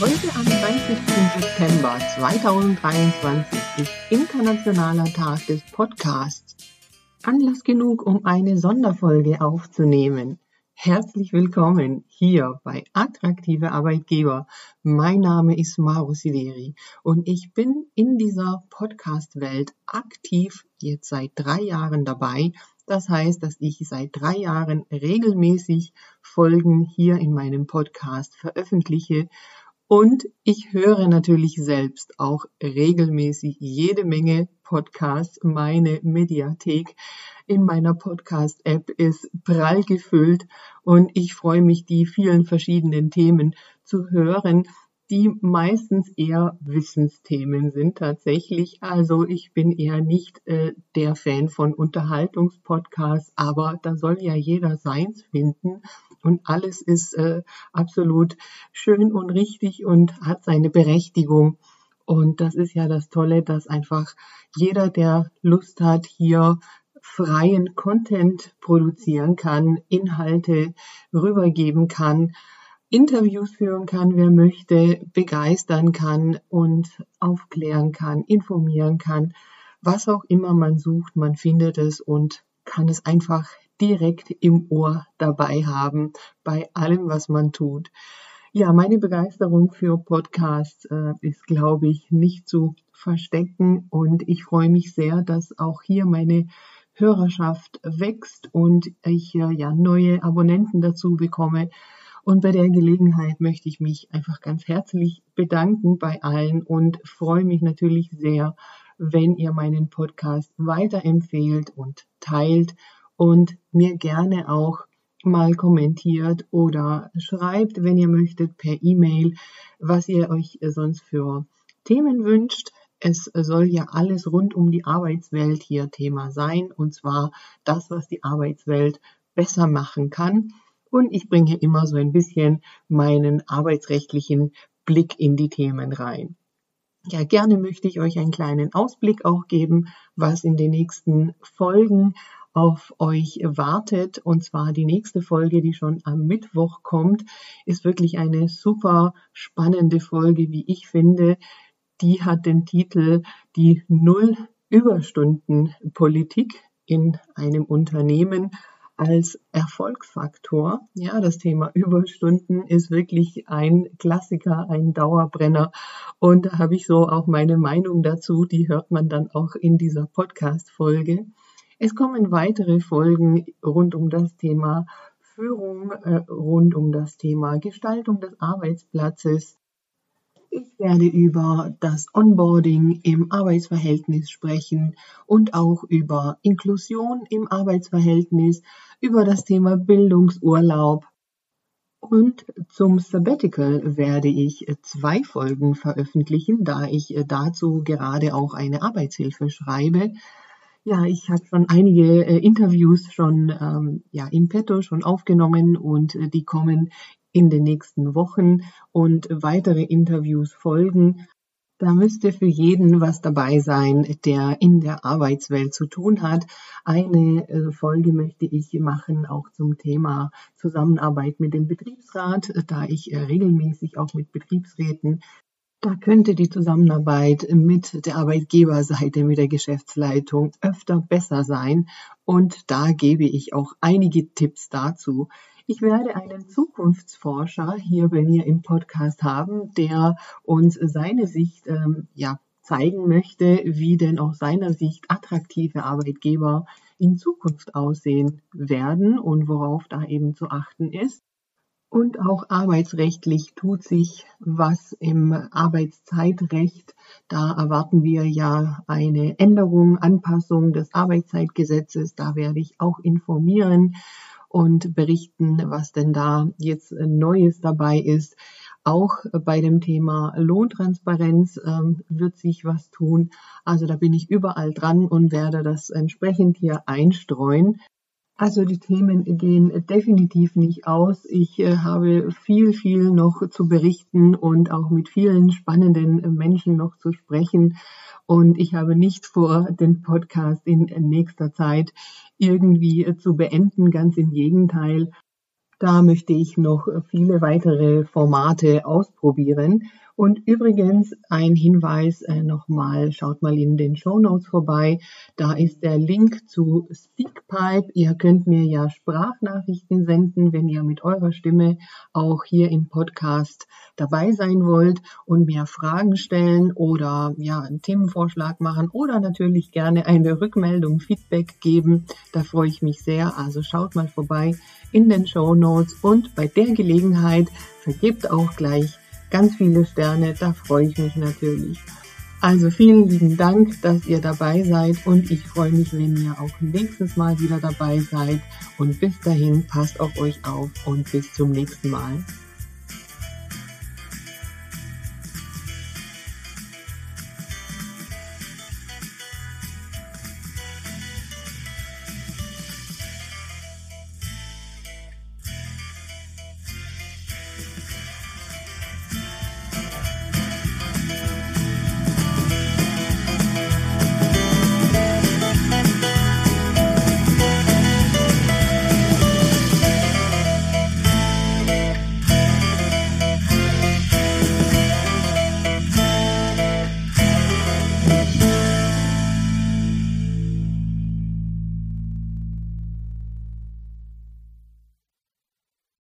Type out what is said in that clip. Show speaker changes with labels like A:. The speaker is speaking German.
A: Heute am 20. September 2023 ist Internationaler Tag des Podcasts. Anlass genug, um eine Sonderfolge aufzunehmen. Herzlich willkommen hier bei Attraktive Arbeitgeber. Mein Name ist Mauro Sileri und ich bin in dieser Podcast-Welt aktiv jetzt seit drei Jahren dabei. Das heißt, dass ich seit drei Jahren regelmäßig Folgen hier in meinem Podcast veröffentliche und ich höre natürlich selbst auch regelmäßig jede Menge Podcasts. Meine Mediathek in meiner Podcast-App ist prall gefüllt und ich freue mich, die vielen verschiedenen Themen zu hören, die meistens eher Wissensthemen sind tatsächlich. Also ich bin eher nicht äh, der Fan von Unterhaltungspodcasts, aber da soll ja jeder seins finden und alles ist äh, absolut schön und richtig und hat seine Berechtigung. Und das ist ja das Tolle, dass einfach jeder, der Lust hat, hier freien Content produzieren kann, Inhalte rübergeben kann, Interviews führen kann, wer möchte, begeistern kann und aufklären kann, informieren kann. Was auch immer man sucht, man findet es und kann es einfach direkt im Ohr dabei haben bei allem, was man tut. Ja, meine Begeisterung für Podcasts äh, ist, glaube ich, nicht zu verstecken und ich freue mich sehr, dass auch hier meine Hörerschaft wächst und ich äh, ja neue Abonnenten dazu bekomme. Und bei der Gelegenheit möchte ich mich einfach ganz herzlich bedanken bei allen und freue mich natürlich sehr, wenn ihr meinen Podcast weiterempfehlt und teilt und mir gerne auch mal kommentiert oder schreibt, wenn ihr möchtet, per E-Mail, was ihr euch sonst für Themen wünscht. Es soll ja alles rund um die Arbeitswelt hier Thema sein, und zwar das, was die Arbeitswelt besser machen kann. Und ich bringe immer so ein bisschen meinen arbeitsrechtlichen Blick in die Themen rein. Ja, gerne möchte ich euch einen kleinen Ausblick auch geben, was in den nächsten Folgen auf euch wartet. Und zwar die nächste Folge, die schon am Mittwoch kommt, ist wirklich eine super spannende Folge, wie ich finde. Die hat den Titel Die Null Überstunden Politik in einem Unternehmen als Erfolgsfaktor. Ja, das Thema Überstunden ist wirklich ein Klassiker, ein Dauerbrenner. Und da habe ich so auch meine Meinung dazu. Die hört man dann auch in dieser Podcast-Folge. Es kommen weitere Folgen rund um das Thema Führung, äh, rund um das Thema Gestaltung des Arbeitsplatzes. Ich werde über das Onboarding im Arbeitsverhältnis sprechen und auch über Inklusion im Arbeitsverhältnis, über das Thema Bildungsurlaub. Und zum Sabbatical werde ich zwei Folgen veröffentlichen, da ich dazu gerade auch eine Arbeitshilfe schreibe. Ja, ich habe schon einige äh, Interviews schon ähm, ja, im Petto schon aufgenommen und äh, die kommen in den nächsten Wochen und weitere Interviews folgen. Da müsste für jeden was dabei sein, der in der Arbeitswelt zu tun hat. Eine äh, Folge möchte ich machen, auch zum Thema Zusammenarbeit mit dem Betriebsrat, da ich äh, regelmäßig auch mit Betriebsräten da könnte die Zusammenarbeit mit der Arbeitgeberseite, mit der Geschäftsleitung öfter besser sein. Und da gebe ich auch einige Tipps dazu. Ich werde einen Zukunftsforscher hier bei mir im Podcast haben, der uns seine Sicht ähm, ja, zeigen möchte, wie denn aus seiner Sicht attraktive Arbeitgeber in Zukunft aussehen werden und worauf da eben zu achten ist. Und auch arbeitsrechtlich tut sich was im Arbeitszeitrecht. Da erwarten wir ja eine Änderung, Anpassung des Arbeitszeitgesetzes. Da werde ich auch informieren und berichten, was denn da jetzt Neues dabei ist. Auch bei dem Thema Lohntransparenz ähm, wird sich was tun. Also da bin ich überall dran und werde das entsprechend hier einstreuen. Also die Themen gehen definitiv nicht aus. Ich äh, habe viel, viel noch zu berichten und auch mit vielen spannenden Menschen noch zu sprechen. Und ich habe nicht vor, den Podcast in nächster Zeit irgendwie zu beenden. Ganz im Gegenteil. Da möchte ich noch viele weitere Formate ausprobieren. Und übrigens ein Hinweis äh, nochmal, schaut mal in den Show Notes vorbei. Da ist der Link zu Speakpipe. Ihr könnt mir ja Sprachnachrichten senden, wenn ihr mit eurer Stimme auch hier im Podcast dabei sein wollt und mir Fragen stellen oder ja einen Themenvorschlag machen oder natürlich gerne eine Rückmeldung, Feedback geben. Da freue ich mich sehr. Also schaut mal vorbei in den Show Notes und bei der Gelegenheit vergebt auch gleich ganz viele Sterne, da freue ich mich natürlich. Also vielen lieben Dank, dass ihr dabei seid und ich freue mich, wenn ihr auch nächstes Mal wieder dabei seid. Und bis dahin passt auf euch auf und bis zum nächsten Mal.